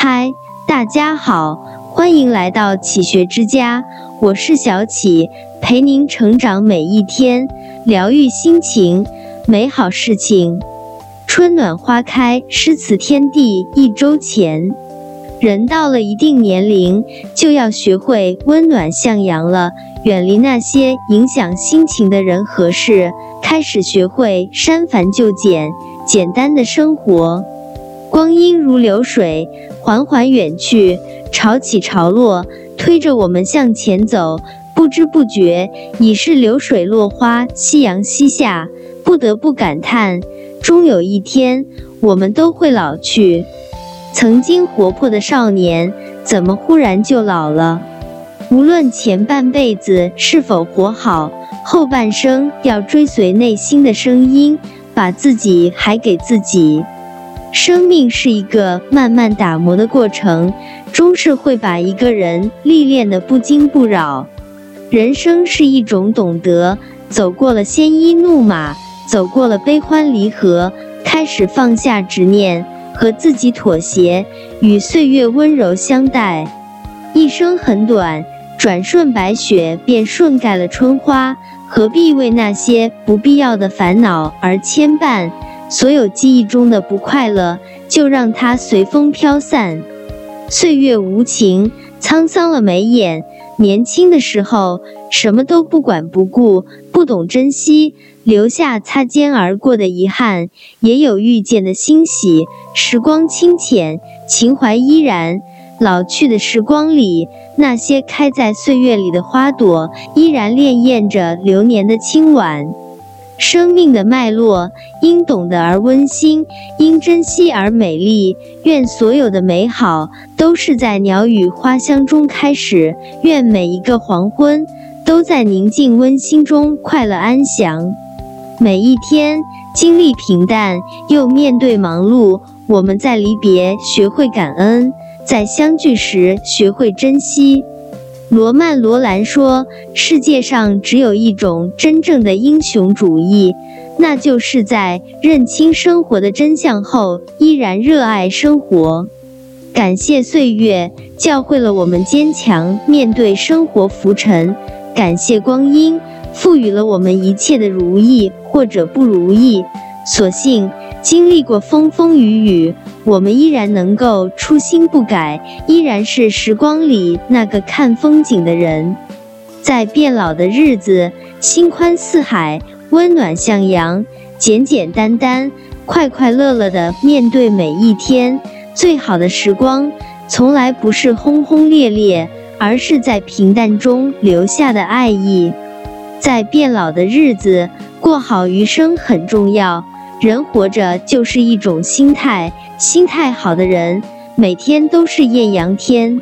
嗨，大家好，欢迎来到启学之家，我是小启，陪您成长每一天，疗愈心情，美好事情。春暖花开，诗词天地一周前。人到了一定年龄，就要学会温暖向阳了，远离那些影响心情的人和事，开始学会删繁就简，简单的生活。光阴如流水，缓缓远去，潮起潮落，推着我们向前走。不知不觉，已是流水落花，夕阳西下。不得不感叹，终有一天，我们都会老去。曾经活泼的少年，怎么忽然就老了？无论前半辈子是否活好，后半生要追随内心的声音，把自己还给自己。生命是一个慢慢打磨的过程，终是会把一个人历练的不惊不扰。人生是一种懂得，走过了鲜衣怒马，走过了悲欢离合，开始放下执念，和自己妥协，与岁月温柔相待。一生很短，转瞬白雪便顺盖了春花，何必为那些不必要的烦恼而牵绊？所有记忆中的不快乐，就让它随风飘散。岁月无情，沧桑了眉眼。年轻的时候，什么都不管不顾，不懂珍惜，留下擦肩而过的遗憾，也有遇见的欣喜。时光清浅，情怀依然。老去的时光里，那些开在岁月里的花朵，依然潋滟着流年的清婉。生命的脉络，因懂得而温馨，因珍惜而美丽。愿所有的美好都是在鸟语花香中开始。愿每一个黄昏都在宁静温馨中快乐安详。每一天经历平淡，又面对忙碌。我们在离别学会感恩，在相聚时学会珍惜。罗曼·罗兰说：“世界上只有一种真正的英雄主义，那就是在认清生活的真相后，依然热爱生活。感谢岁月教会了我们坚强面对生活浮沉，感谢光阴赋予了我们一切的如意或者不如意。所幸。”经历过风风雨雨，我们依然能够初心不改，依然是时光里那个看风景的人。在变老的日子，心宽似海，温暖向阳，简简单单，快快乐乐的面对每一天。最好的时光，从来不是轰轰烈烈，而是在平淡中留下的爱意。在变老的日子，过好余生很重要。人活着就是一种心态，心态好的人每天都是艳阳天。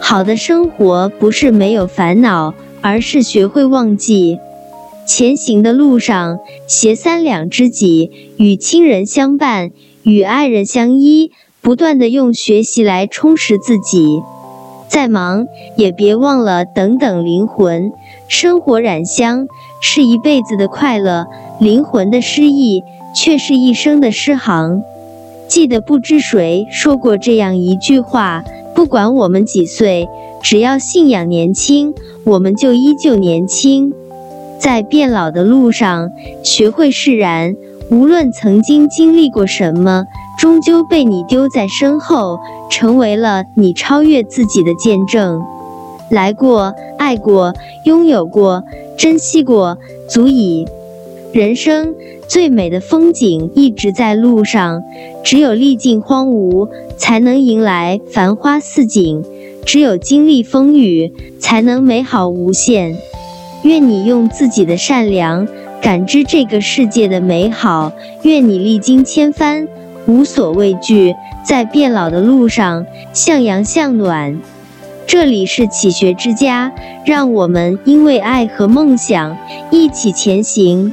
好的生活不是没有烦恼，而是学会忘记。前行的路上，携三两知己，与亲人相伴，与爱人相依，不断的用学习来充实自己。再忙也别忘了等等灵魂。生活染香是一辈子的快乐，灵魂的诗意。却是一生的诗行。记得不知谁说过这样一句话：不管我们几岁，只要信仰年轻，我们就依旧年轻。在变老的路上，学会释然。无论曾经经历过什么，终究被你丢在身后，成为了你超越自己的见证。来过，爱过，拥有过，珍惜过，足以。人生。最美的风景一直在路上，只有历尽荒芜，才能迎来繁花似锦；只有经历风雨，才能美好无限。愿你用自己的善良感知这个世界的美好，愿你历经千帆，无所畏惧，在变老的路上向阳向暖。这里是启学之家，让我们因为爱和梦想一起前行。